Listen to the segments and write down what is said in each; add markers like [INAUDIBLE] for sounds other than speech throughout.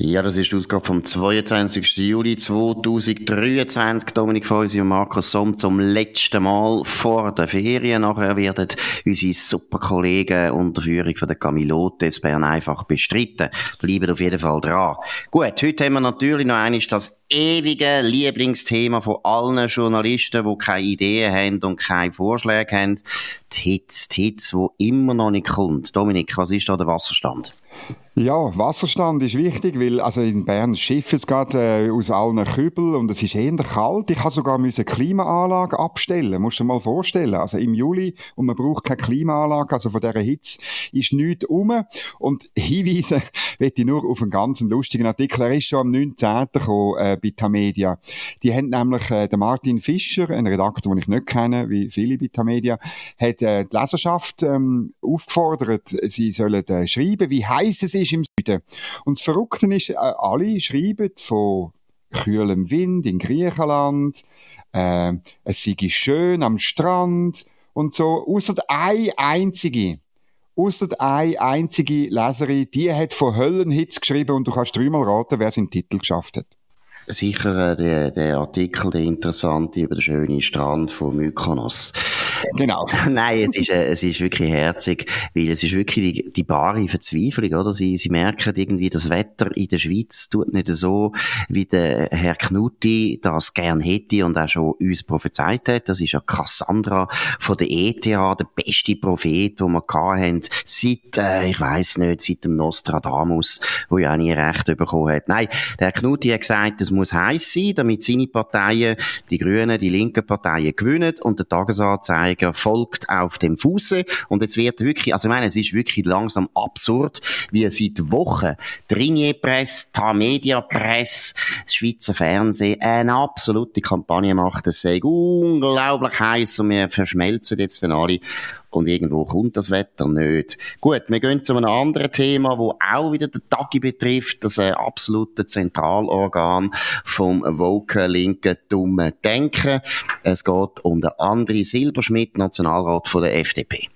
Ja, das ist die Ausgabe vom 22. Juli 2023. Dominik Feusi und Markus Somm zum letzten Mal vor der Ferien. Nachher werden unsere super Kollegen unter Führung von der Camilotes Bern einfach bestritten. Bleiben auf jeden Fall dran. Gut, heute haben wir natürlich noch eines das ewige Lieblingsthema von allen Journalisten, die keine Ideen haben und keine Vorschläge haben. Die Hits, die Hits, die immer noch nicht kommt. Dominik, was ist da der Wasserstand? Ja, Wasserstand ist wichtig, weil also in Bern schifft es gerade äh, aus allen Kübeln und es ist eher kalt. Ich habe sogar eine Klimaanlage abstellen, musst du dir mal vorstellen. Also im Juli und man braucht keine Klimaanlage, also von dieser Hitze ist nichts um. Und [LAUGHS] hinweisen möchte ich nur auf einen ganz lustigen Artikel. Er ist schon am 19. gekommen äh, bei. Die haben nämlich äh, der Martin Fischer, ein Redakteur, den ich nicht kenne, wie viele bei Tamedia, hat äh, die Leserschaft ähm, aufgefordert, sie sollen äh, schreiben, wie heiß es ist im Süden. Und das Verrückte ist, äh, alle schreiben von kühlem Wind in Griechenland, äh, es sei schön am Strand und so, außer eine einzige, außer eine einzige Leserin, die hat von Höllenhitz geschrieben und du kannst dreimal raten, wer seinen Titel geschafft hat sicher äh, der, der Artikel, der interessante über den schönen Strand von Mykonos. Genau. [LAUGHS] Nein, es ist, äh, es ist wirklich herzig, weil es ist wirklich die, die bare Verzweiflung, oder? Sie, sie merken irgendwie, das Wetter in der Schweiz tut nicht so, wie der Herr Knutti das gern hätte und auch schon uns prophezeit hat. Das ist ja Cassandra von der ETH, der beste Prophet, den wir hatten, seit, äh, ich weiß nicht, seit dem Nostradamus, wo ja auch nie recht bekommen hat. Nein, der Herr Knutti hat gesagt, es muss heiß sein, damit seine Parteien, die Grünen, die linken Parteien gewinnen. Und der Tagesanzeiger folgt auf dem Fuße. Und jetzt wird wirklich, also ich meine, es ist wirklich langsam absurd, wie seit Wochen Trinier Press, Tamedia Press, das Schweizer Fernsehen eine absolute Kampagne macht, es sei unglaublich heiß und wir verschmelzen jetzt dann alle und irgendwo kommt das Wetter nicht. Gut, wir gehen zu einem anderen Thema, wo auch wieder den Tagi betrifft, das äh, absolute Zentralorgan vom woke linken dummen Denken. Es geht um den André Silberschmidt, Nationalrat von der FDP.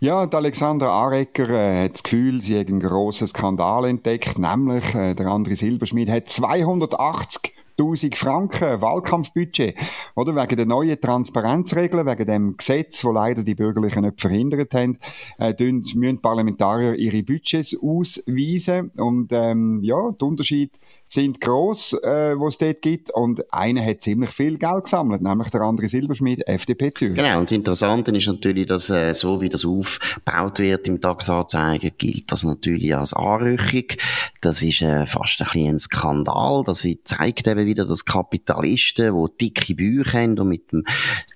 Ja, und Alexander Arecker äh, hat das Gefühl, sie hat einen grossen Skandal entdeckt, nämlich äh, der André Silberschmidt hat 280 1000 Franken Wahlkampfbudget, oder? Wegen der neuen Transparenzregeln, wegen dem Gesetz, wo leider die Bürgerlichen nicht verhindert haben, äh, müssen Parlamentarier ihre Budgets ausweisen. Und, ähm, ja, der Unterschied sind gross, äh, wo es dort gibt. Und einer hat ziemlich viel Geld gesammelt, nämlich der andere Silberschmidt, FDP Zürich. Genau, und das Interessante ist natürlich, dass äh, so wie das aufgebaut wird im Tagesanzeiger, gilt das natürlich als Anrüchung. Das ist äh, fast ein bisschen ein Skandal. Das zeigt eben wieder, dass Kapitalisten, die dicke Bücher haben und mit dem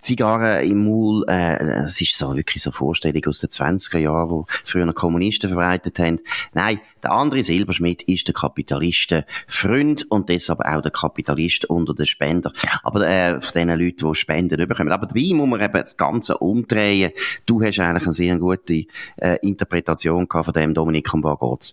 Zigarren im Maul, äh, es ist so wirklich so Vorstellung aus den 20er Jahren, wo früher Kommunisten verbreitet haben. Nein, der andere Silberschmidt ist der Kapitalisten Freund und deshalb auch der Kapitalist unter den Spender. Aber äh, von den Leuten, die Spenden bekommen. Aber dabei muss man eben das Ganze umdrehen. Du hast eigentlich eine sehr gute äh, Interpretation von dem, Dominik, was geht's?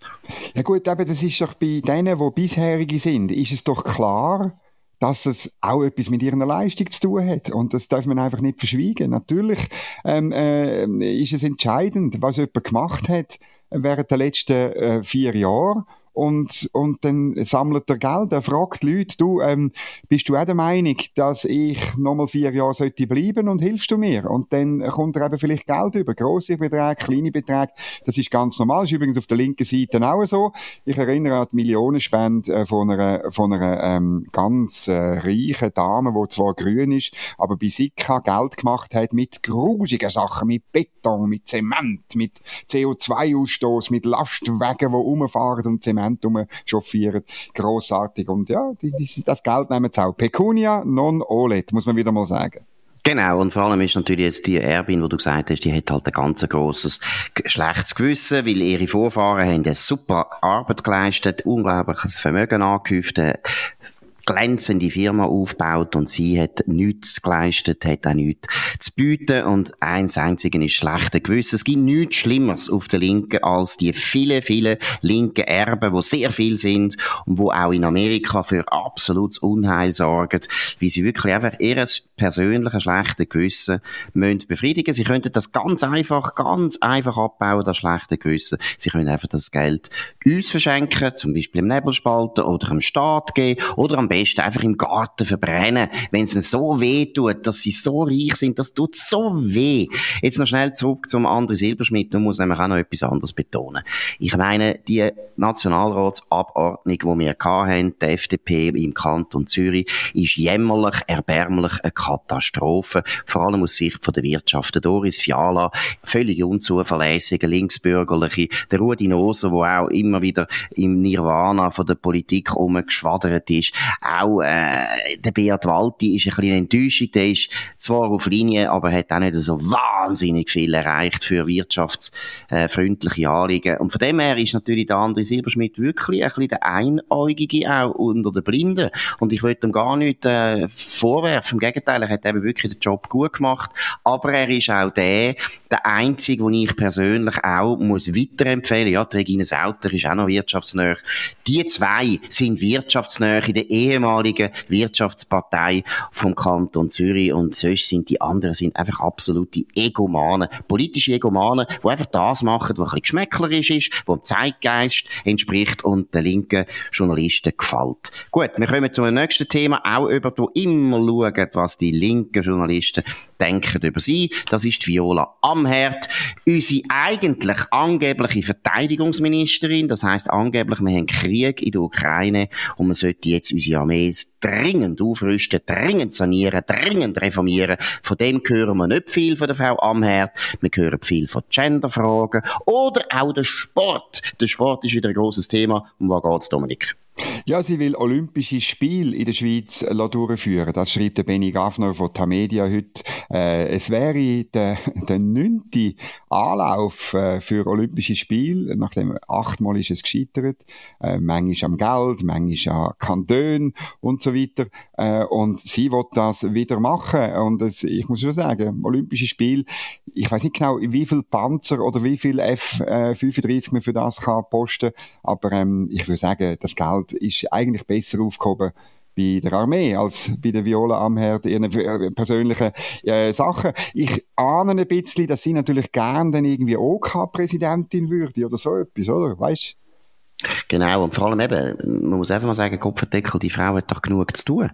Ja gut, aber das ist doch bei denen, die bisherige sind, ist es doch klar, dass es auch etwas mit ihrer Leistung zu tun hat. Und das darf man einfach nicht verschwiegen. Natürlich ähm, äh, ist es entscheidend, was jemand gemacht hat während der letzten äh, vier Jahre und, und dann sammelt er Geld. Er fragt Leute, du, ähm, bist du auch der Meinung, dass ich nochmal vier Jahre sollte bleiben und hilfst du mir? Und dann kommt er eben vielleicht Geld über. Grosse Beträge, kleine Beträge. Das ist ganz normal. Ist übrigens auf der linken Seite auch so. Ich erinnere an die Millionenspende äh, von einer, von einer ähm, ganz äh, reichen Dame, die zwar grün ist, aber bei Sika Geld gemacht hat mit grusigen Sachen, mit Beton, mit Zement, mit CO2-Ausstoß, mit Lastwagen, die rumfahren und Zement Zement chauffieren. Grossartig. Und ja, die, die, das Geld nehmen sie auch. Pecunia non olet, muss man wieder mal sagen. Genau, und vor allem ist natürlich jetzt die Erbin, wo du gesagt hast, die hat halt ein ganz grosses schlechtes Gewissen, weil ihre Vorfahren haben eine super Arbeit geleistet, unglaubliches Vermögen angehäuft, glänzende Firma aufgebaut und sie hat nichts geleistet, hat auch nichts zu bieten und eins einzigen ist schlechter Gewissen. Es gibt nichts Schlimmeres auf der Linken als die viele, viele linken Erben, wo sehr viel sind und wo auch in Amerika für absolutes Unheil sorgen, wie sie wirklich einfach ihr persönliches schlechte Gewissen müssen befriedigen. Sie könnten das ganz einfach, ganz einfach abbauen, das schlechte Gewissen. Sie können einfach das Geld uns verschenken, zum Beispiel im Nebelspalter oder im Staat geben oder am besten einfach im Garten verbrennen, wenn es so weh tut, dass sie so reich sind, das tut so weh. Jetzt noch schnell zurück zum André Silberschmidt, und muss nämlich auch noch etwas anderes betonen. Ich meine, die Nationalratsabordnung, die wir hatten, die FDP im Kanton Zürich, ist jämmerlich, erbärmlich eine Katastrophe, vor allem aus Sicht von der Wirtschaft. Der Doris Fiala, völlig unzuverlässige, linksbürgerliche, der Rudi Noser, der auch immer wieder im Nirvana von der Politik rumgeschwadert ist, auch äh, der Beat Walti ist ein bisschen Enttäuschung, der ist zwar auf Linie, aber hat auch nicht so wahnsinnig viel erreicht für wirtschaftsfreundliche Anliegen. Und von dem her ist natürlich der André Silberschmidt wirklich ein bisschen der Einäugige auch unter den Blinden. Und ich würde ihm gar nicht äh, vorwerfen. Im Gegenteil, er hat eben wirklich den Job gut gemacht. Aber er ist auch der, der Einzige, den ich persönlich auch muss weiterempfehlen. Ja, die Regine Sauter ist auch noch wirtschaftsnäher. Die zwei sind wirtschaftsnäher in der ehemaligen Wirtschaftspartei vom Kanton Zürich und sonst sind die anderen sind einfach absolute Egomanen, politische Egomanen, die einfach das machen, was ein geschmäcklerisch ist, was dem Zeitgeist entspricht und den linken Journalisten gefällt. Gut, wir kommen zum nächsten Thema, auch über die immer schauen, was die linken Journalisten denken über sie. Das ist Viola Amherd, unsere eigentlich angebliche Verteidigungsministerin. Das heißt angeblich, wir haben Krieg in der Ukraine und man sollte jetzt unsere Armee dringend aufrüsten, dringend sanieren, dringend reformieren. Von dem hören wir nicht viel von der Frau Amherd. Wir hören viel von Genderfragen oder auch der Sport. Der Sport ist wieder ein großes Thema. Um was geht's, Dominik? Ja, sie will Olympische Spiele in der Schweiz äh, durchführen. Das schreibt der Benny Gaffner von Tamedia heute. Äh, es wäre der, [LAUGHS] der neunte Anlauf äh, für Olympische Spiele. Nachdem achtmal ist es gescheitert. Äh, manchmal am Geld, manchmal an Kanton und so weiter. Äh, und sie will das wieder machen. Und es, ich muss schon sagen, Olympische Spiele, ich weiß nicht genau, wie viel Panzer oder wie viel F-35 äh, man für das kann posten. Aber ähm, ich würde sagen, das Geld ist eigentlich besser aufgehoben bei der Armee als bei der Viola Amherd ihren [LAUGHS] persönlichen äh, Sachen. Ich ahne ein bisschen, dass sie natürlich gern dann irgendwie OK-Präsidentin würde oder so etwas, oder? Weißt Genau, und vor allem eben, man muss einfach mal sagen, Kopfverdeckel, die Frau hat doch genug zu tun.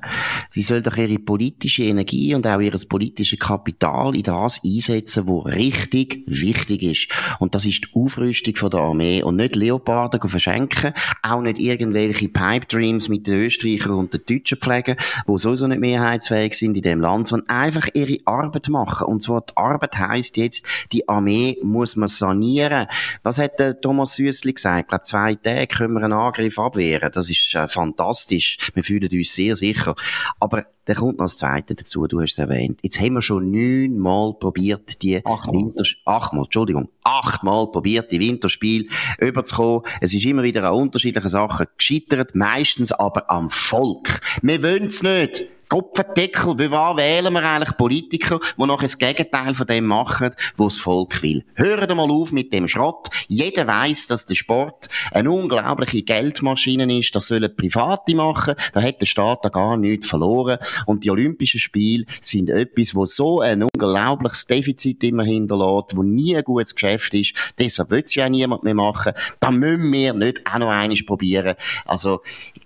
Sie soll doch ihre politische Energie und auch ihr politisches Kapital in das einsetzen, wo richtig wichtig ist. Und das ist die Aufrüstung von der Armee und nicht Leoparden verschenken, auch nicht irgendwelche Pipe Dreams mit den Österreichern und den Deutschen pflegen, die sowieso nicht mehrheitsfähig sind in dem Land, sondern einfach ihre Arbeit machen. Und zwar die Arbeit heisst jetzt, die Armee muss man sanieren. Was hat der Thomas Süssli gesagt? Ich glaube, zwei Tage Tage können wir einen Angriff abwehren. Das ist äh, fantastisch. Wir fühlen uns sehr sicher. Aber da kommt noch das Zweite dazu, du hast es erwähnt. Jetzt haben wir schon neunmal probiert, die achtmal. achtmal, Entschuldigung, achtmal probiert, die Winterspiel überzukommen. Es ist immer wieder an unterschiedlichen Sachen gescheitert, meistens aber am Volk. Wir wollen es nicht. Kopfendeckel, wie wahr wählen wir eigentlich Politiker, die noch das Gegenteil von dem machen, was das Volk will. Hören mal auf mit dem Schrott. Jeder weiß, dass der Sport eine unglaubliche Geldmaschine ist. Das sollen Private machen. Da hat der Staat da gar nichts verloren. Und die Olympischen Spiele sind etwas, wo so ein unglaubliches Defizit immer hinterlässt, wo nie ein gutes Geschäft ist. Deshalb will es ja niemand mehr machen. Da müssen wir nicht auch noch eines probieren. Also,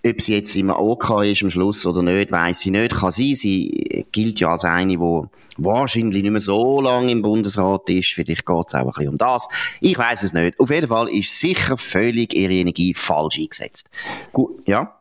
ob sie jetzt immer OK ist am Schluss oder nicht, ich nicht nicht kann sein. Sie gilt ja als eine, die wahrscheinlich nicht mehr so lange im Bundesrat ist. Vielleicht geht es auch ein bisschen um das. Ich weiß es nicht. Auf jeden Fall ist sicher völlig ihre Energie falsch eingesetzt. Gut, ja?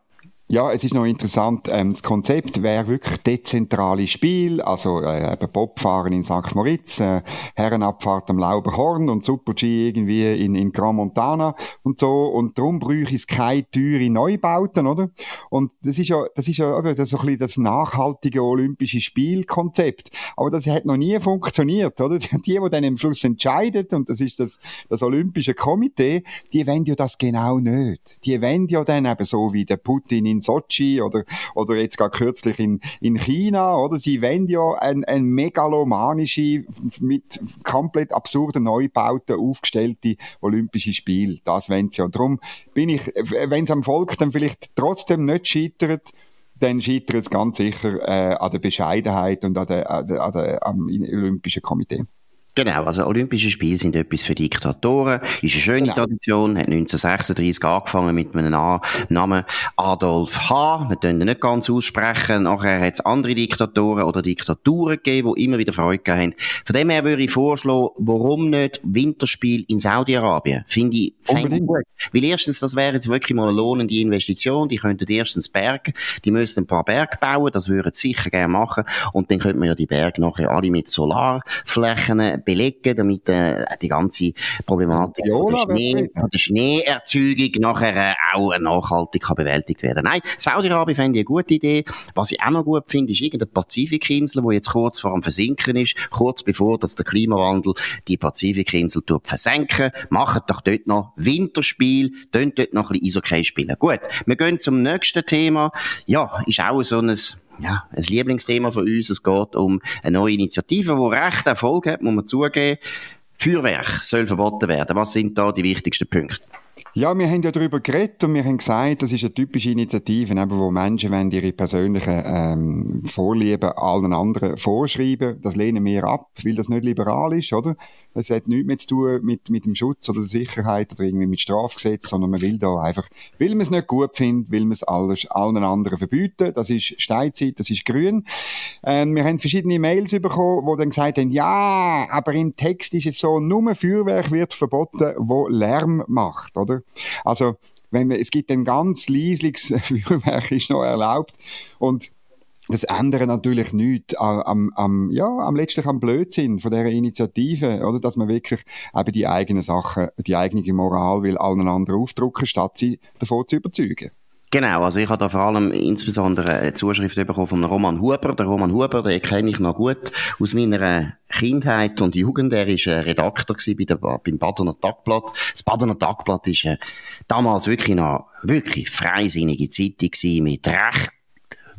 Ja, es ist noch interessant, ähm, das Konzept wäre wirklich dezentrales Spiel, also äh, eben Bobfahren in St. Moritz, äh, Herrenabfahrt am Lauberhorn und Super-G irgendwie in, in Grand Montana und so und darum bräuchte es keine teure Neubauten, oder? Und das ist ja, das ist ja das, ist so ein bisschen das nachhaltige olympische Spielkonzept, aber das hat noch nie funktioniert, oder? [LAUGHS] Die, die dann am Schluss entscheiden und das ist das, das olympische Komitee, die wollen ja das genau nicht. Die wollen ja dann eben so wie der Putin in Sochi oder, oder jetzt gerade kürzlich in, in China, oder? Sie wollen ja ein, ein megalomanische, mit komplett absurden Neubauten aufgestellte Olympische Spiele. Das wollen sie. Und darum bin ich, wenn es am Volk dann vielleicht trotzdem nicht scheitert, dann scheitert es ganz sicher äh, an der Bescheidenheit und an der, an der, an der, am Olympischen Komitee. Genau, also Olympische Spiele sind etwas für Diktatoren, ist eine schöne genau. Tradition, hat 1936 angefangen mit einem Namen Adolf H., wir können ihn nicht ganz aussprechen, nachher hat es andere Diktatoren oder Diktaturen gegeben, die immer wieder Freude haben. Von dem her würde ich vorschlagen, warum nicht Winterspiel in Saudi-Arabien? Finde ich, fände ich gut. Weil erstens, das wäre jetzt wirklich mal eine lohnende Investition, die könnten erstens Berge, die müssten ein paar Berge bauen, das würden sie sicher gerne machen, und dann könnte man ja die Berge nachher alle mit Solarflächen belegen, damit äh, die ganze Problematik ja, von, der Schnee, von der Schneeerzeugung nachher äh, auch nachhaltig kann bewältigt werden. Nein, Saudi-Arabien fände ich eine gute Idee. Was ich auch noch gut finde, ist irgendeine Pazifikinsel, wo jetzt kurz vor dem Versinken ist, kurz bevor dass der Klimawandel die Pazifikinsel tut versenken. Macht doch dort noch Winterspiel, dort noch ein bisschen Eishockey spielen. Gut, wir gehen zum nächsten Thema. Ja, ist auch so ein ja, ein Lieblingsthema von uns. Es geht um eine neue Initiative, die recht Erfolg hat, muss man zugeben. Feuerwerk soll verboten werden. Was sind da die wichtigsten Punkte? Ja, wir haben ja darüber geredet und wir haben gesagt, das ist eine typische Initiative, eben, wo Menschen wollen ihre persönlichen ähm, Vorlieben allen anderen vorschreiben. Das lehnen wir ab, weil das nicht liberal ist, oder? Das hat nichts mehr zu tun mit, mit dem Schutz oder der Sicherheit oder irgendwie mit Strafgesetz, sondern man will da einfach, weil man es nicht gut findet, will man es alles, allen anderen verbieten. Das ist Steinzeit, das ist grün. Ähm, wir haben verschiedene Mails bekommen, wo dann gesagt haben, ja, aber im Text ist es so, nur Feuerwerk wird verboten, wo Lärm macht, oder? Also, wenn wir, es gibt ein ganz leisliches [LAUGHS] Feuerwerk ist noch erlaubt und das ändert natürlich nichts am, am, ja, am letztlich am Blödsinn von dieser Initiative, oder? Dass man wirklich eben die eigenen Sachen, die eigene Moral will allen anderen aufdrucken, statt sie davon zu überzeugen. Genau, also ich habe da vor allem insbesondere eine Zuschrift bekommen von Roman Huber. Der Roman Huber, den kenne ich noch gut aus meiner Kindheit und Jugend. Er war Redakteur bei der, beim Badener Tagblatt. Das Badener Tagblatt war damals wirklich noch wirklich freisinnige Zeitung mit recht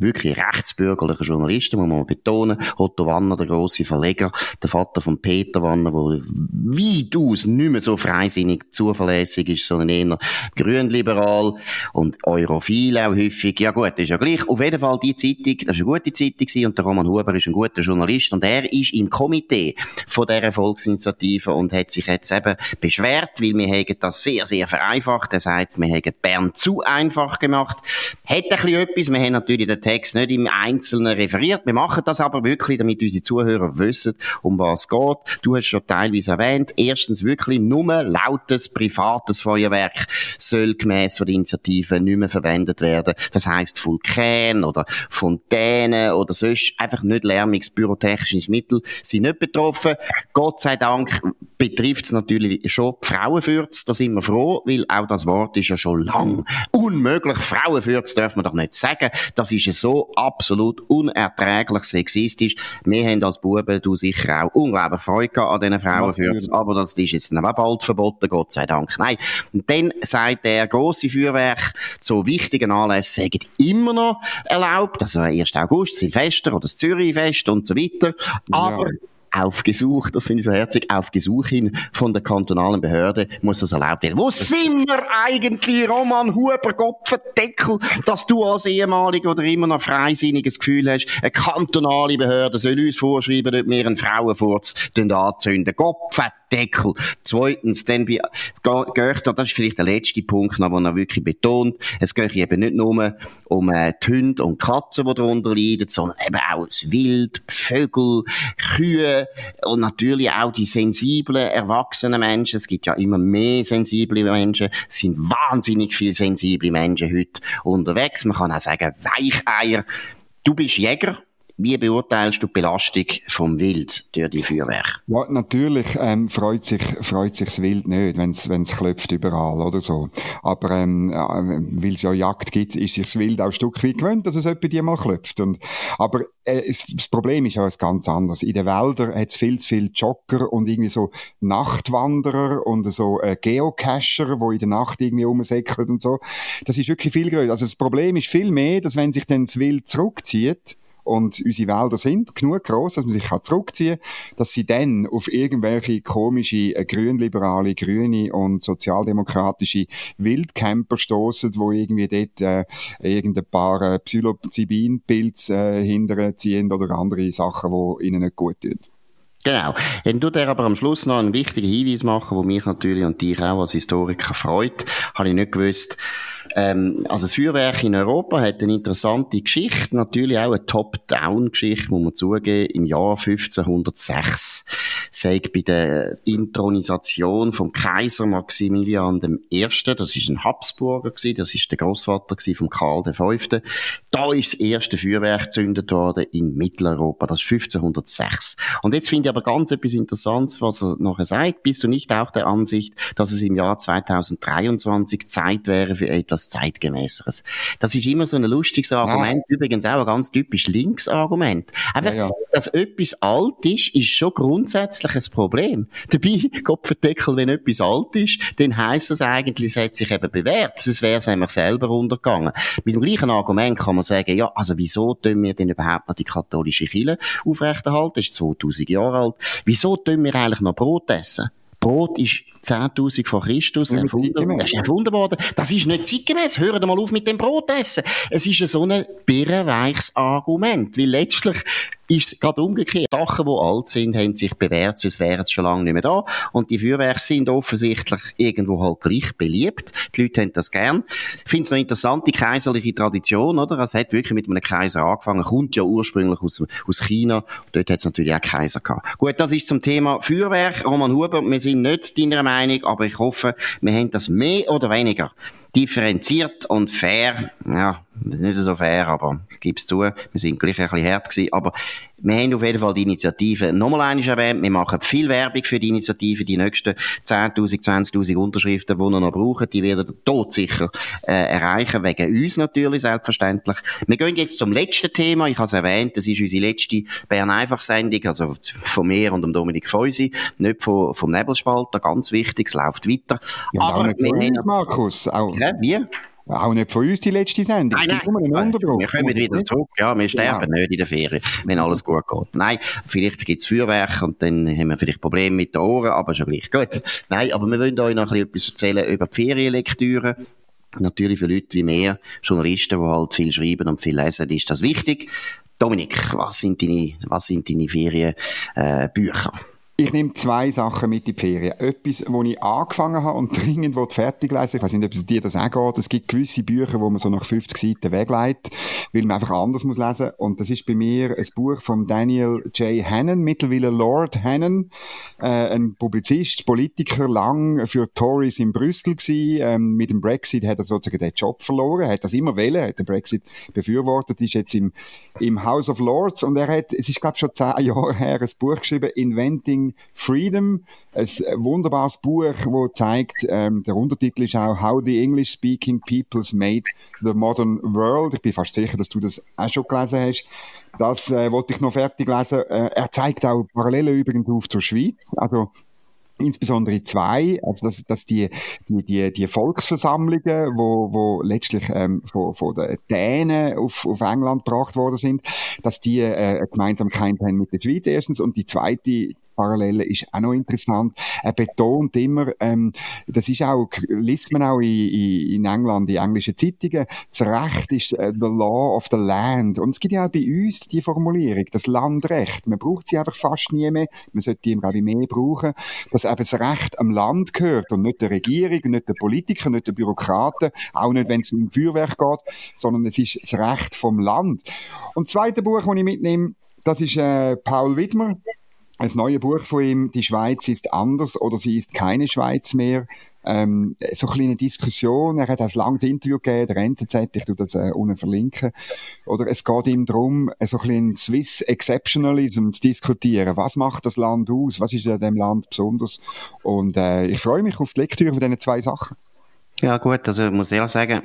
wirklich rechtsbürgerlichen Journalisten, muss man betonen. Otto Wanner, der grosse Verleger, der Vater von Peter Wanner, der weitaus nicht mehr so freisinnig zuverlässig ist, sondern eher grünliberal und europhil auch häufig. Ja gut, ist ja gleich. Auf jeden Fall die Zeitung, das war eine gute Zeitung und der Roman Huber ist ein guter Journalist und er ist im Komitee von dieser Volksinitiative und hat sich jetzt eben beschwert, weil wir haben das sehr, sehr vereinfacht. Er sagt, wir haben Bern zu einfach gemacht. Hat ein bisschen etwas. Wir haben natürlich den Text nicht im Einzelnen referiert. Wir machen das aber wirklich, damit unsere Zuhörer wissen, um was es geht. Du hast schon teilweise erwähnt. Erstens wirklich nur lautes, privates Feuerwerk soll gemäss der Initiative nicht mehr verwendet werden. Das heisst Vulkan oder Fontänen oder sonst einfach nicht lärmiges pyrotechnisches Mittel sind nicht betroffen. Gott sei Dank betrifft es natürlich schon Frauenfürz. Da sind wir froh, weil auch das Wort ist ja schon lang unmöglich. Frauenfürz darf man doch nicht sagen. Das ist so absolut unerträglich sexistisch. Wir haben als Buben, du sicher auch, unglaublich Freude an diesen Frauenfürzen, aber das ist jetzt auch bald verboten, Gott sei Dank. Nein. Und dann sagt der grosse Feuerwerk zu wichtigen Anlässen sagen immer noch erlaubt, also 1. August, Silvester oder das Zürichfest und so weiter. Aber ja auf Gesuch, das finde ich so herzig, auf Gesuch hin von der kantonalen Behörde muss das erlaubt werden. Wo sind wir eigentlich, Roman Huber, Gopfendeckel, dass du als ehemaliger oder immer noch freisinniges Gefühl hast, eine kantonale Behörde soll uns vorschreiben, ob wir einen Frauenfurz anzünden. Gopfendeckel. Deckel. Zweitens, dann bei Göchter, das ist vielleicht der letzte Punkt, noch, den er wirklich betont, es geht eben nicht nur um äh, die Hunde und Katzen, die darunter leiden, sondern eben auch das Wild, Vögel, Kühe und natürlich auch die sensiblen, erwachsenen Menschen. Es gibt ja immer mehr sensible Menschen. Es sind wahnsinnig viele sensible Menschen heute unterwegs. Man kann auch sagen, Weicheier. Du bist Jäger Wie beurteilst du die Belastung vom Wild durch die Feuerwerke? Ja, natürlich ähm, freut sich freut sich das Wild nicht, wenn es klopft überall oder so. Aber ähm, ja, weil es ja Jagd gibt, ist sich das Wild auch ein Stück weit gewöhnt, dass es etwa die mal klopft. Und aber äh, es, das Problem ist ja ganz anderes. In den Wäldern hat es viel zu viele Jogger und irgendwie so Nachtwanderer und so äh, Geocacher, wo in der Nacht irgendwie rumsäckeln und so. Das ist wirklich viel größer. Also das Problem ist viel mehr, dass wenn sich dann das Wild zurückzieht, und unsere Wälder sind genug groß, dass man sich zurückziehen kann, dass sie dann auf irgendwelche komische äh, grünliberale, grüne und sozialdemokratische Wildcamper stoßen, wo irgendwie dort äh, irgendein paar äh, Psilocybin-Pilze äh, hinterziehen oder andere Sachen, die ihnen nicht gut tun. Genau. Dann tut er aber am Schluss noch einen wichtigen Hinweis machen, wo mich natürlich und dich auch als Historiker freut. Habe ich nicht gewusst. Ähm, also das Feuerwerk in Europa hat eine interessante Geschichte, natürlich auch eine Top-Down-Geschichte, muss man zugeben. Im Jahr 1506 sei bei der Intronisation vom Kaiser Maximilian I., das ist ein Habsburger gewesen, das ist der Großvater von Karl V., da ist das erste Feuerwerk gezündet worden in Mitteleuropa, das ist 1506. Und jetzt finde ich aber ganz etwas Interessantes, was er nachher sagt. Bist du nicht auch der Ansicht, dass es im Jahr 2023 Zeit wäre für etwas Zeitgemäßeres? Das ist immer so ein lustiges Argument, ja. übrigens auch ein ganz typisch Linksargument. Einfach, ja, ja. dass etwas alt ist, ist schon grundsätzlich ein Problem. Dabei, [LAUGHS] Gott verdeckel, wenn etwas alt ist, dann heisst das eigentlich, es hat sich eben bewährt. Sonst wäre es nämlich selber untergegangen. Mit dem gleichen Argument kann man man sagen, ja, also wieso tun wir denn überhaupt noch die katholische Kirche aufrechterhalten? Das ist 2000 Jahre alt. Wieso tun wir eigentlich noch Brot essen? Brot ist 10.000 vor Christus erfunden, ist erfunden worden. Das ist nicht zeitgemäß. Hört mal auf mit dem Brot essen. Es ist so ein birrenweiches Argument, weil letztlich ist es gerade umgekehrt. Sachen, die alt sind, haben sich bewährt, sonst wären sie schon lange nicht mehr da. Und die Feuerwerke sind offensichtlich irgendwo halt gleich beliebt. Die Leute haben das gern. Ich finde es noch interessant, die kaiserliche Tradition, oder? Es hat wirklich mit einem Kaiser angefangen, kommt ja ursprünglich aus, aus China. Dort hat es natürlich auch Kaiser gehabt. Gut, das ist zum Thema Feuerwerk. Roman Huber, wir sind nicht deiner Meinung, aber ich hoffe, wir haben das mehr oder weniger differenziert und fair, ja, nicht so fair, aber ich gebe es zu, wir sind gleich ein bisschen hart gewesen, aber wir haben auf jeden Fall die Initiative nochmal einmal erwähnt, wir machen viel Werbung für die Initiative, die nächsten 10'000, 20'000 Unterschriften, die wir noch brauchen, die werden wir todsicher äh, erreichen, wegen uns natürlich, selbstverständlich. Wir gehen jetzt zum letzten Thema, ich habe es erwähnt, das ist unsere letzte Bern-Einfach-Sendung, also von mir und dem Dominik Feusi, nicht von, vom Nebelspalter, ganz wichtig, es läuft weiter. Ja, aber nicht wir haben, Markus, auch. Ja, wie? Auch nicht von uns die letzte Sendung. Nein, nein, nein. Wir kommen wieder zurück. Ja, wir sterben ja. nicht in der Ferien, wenn alles gut geht. Nein, vielleicht gibt es Feuerwerk und dann haben wir vielleicht Probleme mit den Ohren, aber schon gleich gut. Nein, aber wir wollen euch noch etwas erzählen über die Ferienlektüre. Natürlich für Leute wie mir, Journalisten, die halt viel schreiben und viel lesen, ist das wichtig. Dominik, was sind deine, was sind deine Ferienbücher? Äh, ich nehme zwei Sachen mit in die Ferien. Etwas, wo ich angefangen habe und [LAUGHS] dringend fertig lesen Ich weiß nicht, ob es dir das auch geht. Es gibt gewisse Bücher, wo man so nach 50 Seiten wegleitet, weil man einfach anders muss lesen. Und das ist bei mir ein Buch von Daniel J. Hannon, mittlerweile Lord Hannon, äh, ein Publizist, Politiker, lang für Tories in Brüssel gewesen. Ähm, mit dem Brexit hat er sozusagen den Job verloren. Er hat das immer wählen, hat den Brexit befürwortet, ist jetzt im, im House of Lords und er hat, es ist glaube ich schon zehn [LAUGHS] Jahre her, ein Buch geschrieben, Inventing Freedom, ein wunderbares Buch, wo zeigt, ähm, der Untertitel ist auch How the English Speaking Peoples Made the Modern World. Ich bin fast sicher, dass du das auch schon gelesen hast. Das äh, wollte ich noch fertig lesen. Äh, er zeigt auch Parallelen übrigens auf zur Schweiz. Also insbesondere zwei, also dass, dass die, die, die, die Volksversammlungen, wo, wo letztlich ähm, von, von den Dänen auf, auf England gebracht worden sind, dass die äh, Gemeinsamkeit haben mit der Schweiz erstens und die zweite Parallele ist auch noch interessant. Er betont immer, ähm, das ist auch, liest man auch in, in England, in englischen Zeitungen, das Recht ist uh, the law of the land. Und es gibt ja auch bei uns die Formulierung, das Landrecht. Man braucht sie einfach fast nie mehr. Man sollte die, glaube ich, mehr brauchen. Dass eben das Recht am Land gehört und nicht der Regierung, nicht der Politiker, nicht der Bürokraten, auch nicht, wenn es um Feuerwerk geht, sondern es ist das Recht vom Land. Und das zweite Buch, das ich mitnehme, das ist äh, Paul Widmer, ein neues Buch von ihm, Die Schweiz ist anders oder sie ist keine Schweiz mehr. ähm, so eine kleine Diskussion. Er hat ein langes Interview gegeben, der NZZ, ich tu das äh, unten verlinken. Oder es geht ihm darum, so ein bisschen Swiss Exceptionalism zu diskutieren. Was macht das Land aus? Was ist in dem Land besonders? Und äh, ich freue mich auf die Lektüre von diesen zwei Sachen. Ja gut, also ich muss ehrlich sagen,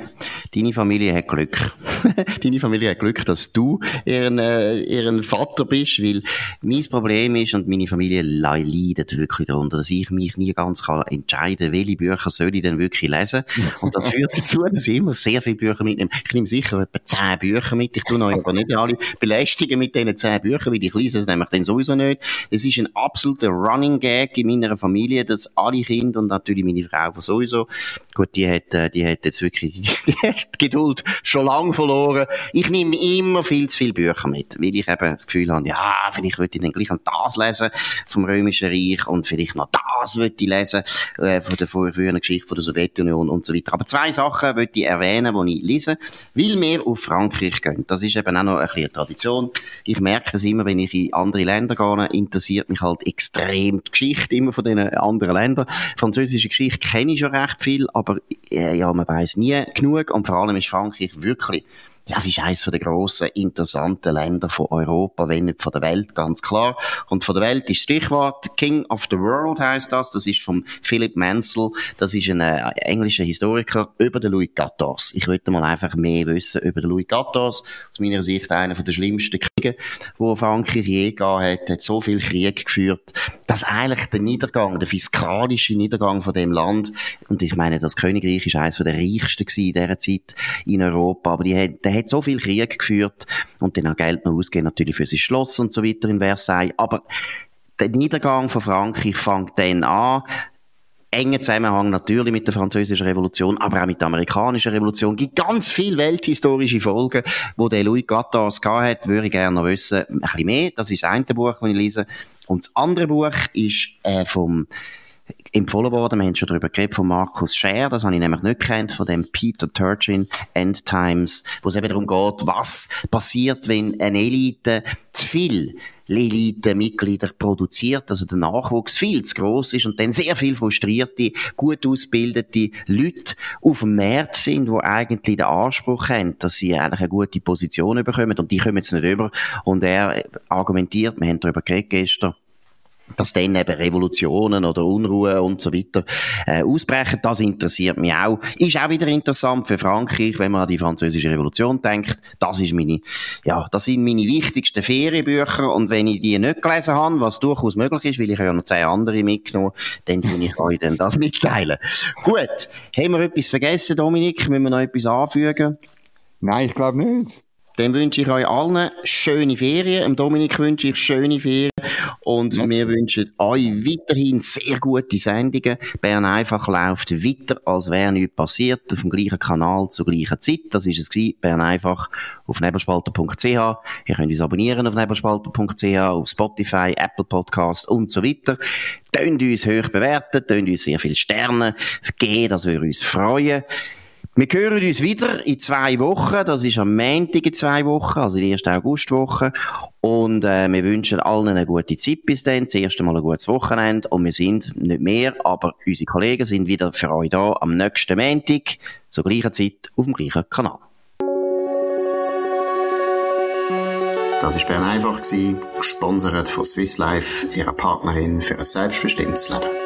deine Familie hat Glück. [LAUGHS] deine Familie hat Glück, dass du ihren, äh, ihren Vater bist, weil mein Problem ist und meine Familie leidet wirklich darunter, dass ich mich nie ganz kann entscheiden welche Bücher soll ich denn wirklich lesen. Und das führt [LAUGHS] dazu, dass ich immer sehr viele Bücher mitnehme. Ich nehme sicher etwa zehn Bücher mit. Ich tue euch aber nicht alle belästigen mit diesen zehn Büchern, weil ich lese es nämlich dann sowieso nicht. Es ist ein absoluter Running Gag in meiner Familie, dass alle Kinder und natürlich meine Frau sowieso, gut, die die hat, äh, die hat jetzt wirklich [LAUGHS] die, hat die Geduld schon lange verloren. Ich nehme immer viel zu viele Bücher mit, weil ich eben das Gefühl habe, ja, vielleicht würde ich dann gleich noch das lesen vom Römischen Reich und vielleicht noch das würde ich lesen äh, von der früheren Geschichte von der Sowjetunion und so weiter. Aber zwei Sachen würde ich erwähnen, die ich lese, weil wir auf Frankreich gehen. Das ist eben auch noch ein bisschen Tradition. Ich merke das immer, wenn ich in andere Länder gehe, interessiert mich halt extrem die Geschichte immer von den anderen Ländern. Französische Geschichte kenne ich schon recht viel, aber ja, man weiß nie genug. Und vor allem ist Frankreich wirklich das ist eines der grossen, interessanten Länder von Europa, wenn nicht von der Welt, ganz klar. Und von der Welt ist Stichwort King of the World heißt das. Das ist von Philip Mansell. Das ist ein äh, englischer Historiker über den Louis XIV. Ich würde mal einfach mehr wissen über den Louis XIV. Aus meiner Sicht einer der schlimmsten Kriege, wo Frankreich je gegeben hat. Hat so viel Krieg geführt, dass eigentlich der Niedergang, der fiskalische Niedergang von dem Land, und ich meine, das Königreich ist eines der reichsten in dieser Zeit in Europa, aber die hat, hat so viel Krieg geführt und dann auch Geld noch ausgegeben natürlich für sein Schloss und so weiter in Versailles. Aber der Niedergang von Frankreich fängt dann an, engen Zusammenhang natürlich mit der französischen Revolution, aber auch mit der amerikanischen Revolution. Es gibt ganz viele welthistorische Folgen, wo der Louis XIV hat, würde ich gerne noch wissen, ein bisschen mehr. Das ist das eine Buch, das ich lese. Und das andere Buch ist äh, vom empfohlen worden. Wir haben schon darüber geredet von Markus Scher, das habe ich nämlich nicht kennt, von dem Peter Turchin End Times, wo es eben darum geht, was passiert, wenn eine Elite zu viel Elite-Mitglieder produziert, also der Nachwuchs viel zu groß ist und dann sehr viel frustrierte, gut ausgebildete Leute auf dem Markt sind, wo eigentlich den Anspruch haben, dass sie eigentlich eine gute Position bekommen und die kommen jetzt nicht über und er argumentiert, wir haben darüber geredet gestern, dass dann eben Revolutionen oder Unruhe und so weiter äh, ausbrechen. Das interessiert mich auch. Ist auch wieder interessant für Frankreich, wenn man an die französische Revolution denkt. Das ist meine, ja, das sind meine wichtigsten Ferienbücher und wenn ich die nicht gelesen habe, was durchaus möglich ist, weil ich ja noch zehn andere mitgenommen, dann tue ich euch dann das mitteilen. Gut, haben wir etwas vergessen, Dominik? Müssen wir noch etwas anfügen? Nein, ich glaube nicht. Dann wünsche ich euch allen schöne Ferien. Dem Dominik wünsche ich schöne Ferien. Und Was? wir wünschen euch weiterhin sehr gute Sendungen. Bern einfach läuft weiter, als wäre nichts passiert, auf dem gleichen Kanal zur gleichen Zeit. Das ist es gewesen. Bern einfach auf nebelspalter.ch. Ihr könnt uns abonnieren auf nebelspalter.ch, auf Spotify, Apple Podcast und so weiter. Tönt uns hoch bewerten, tönt uns sehr viele Sterne geben, das würde uns freuen. Wir hören uns wieder in zwei Wochen. Das ist am Montag in zwei Wochen, also die erste Augustwoche. Und äh, wir wünschen allen eine gute Zeit bis dann. Das erste Mal ein gutes Wochenende. Und wir sind nicht mehr, aber unsere Kollegen sind wieder für euch da am nächsten Montag zur gleichen Zeit auf dem gleichen Kanal. Das war Bern einfach, gesponsert von Swiss Life, ihrer Partnerin für ein selbstbestimmtes Leben.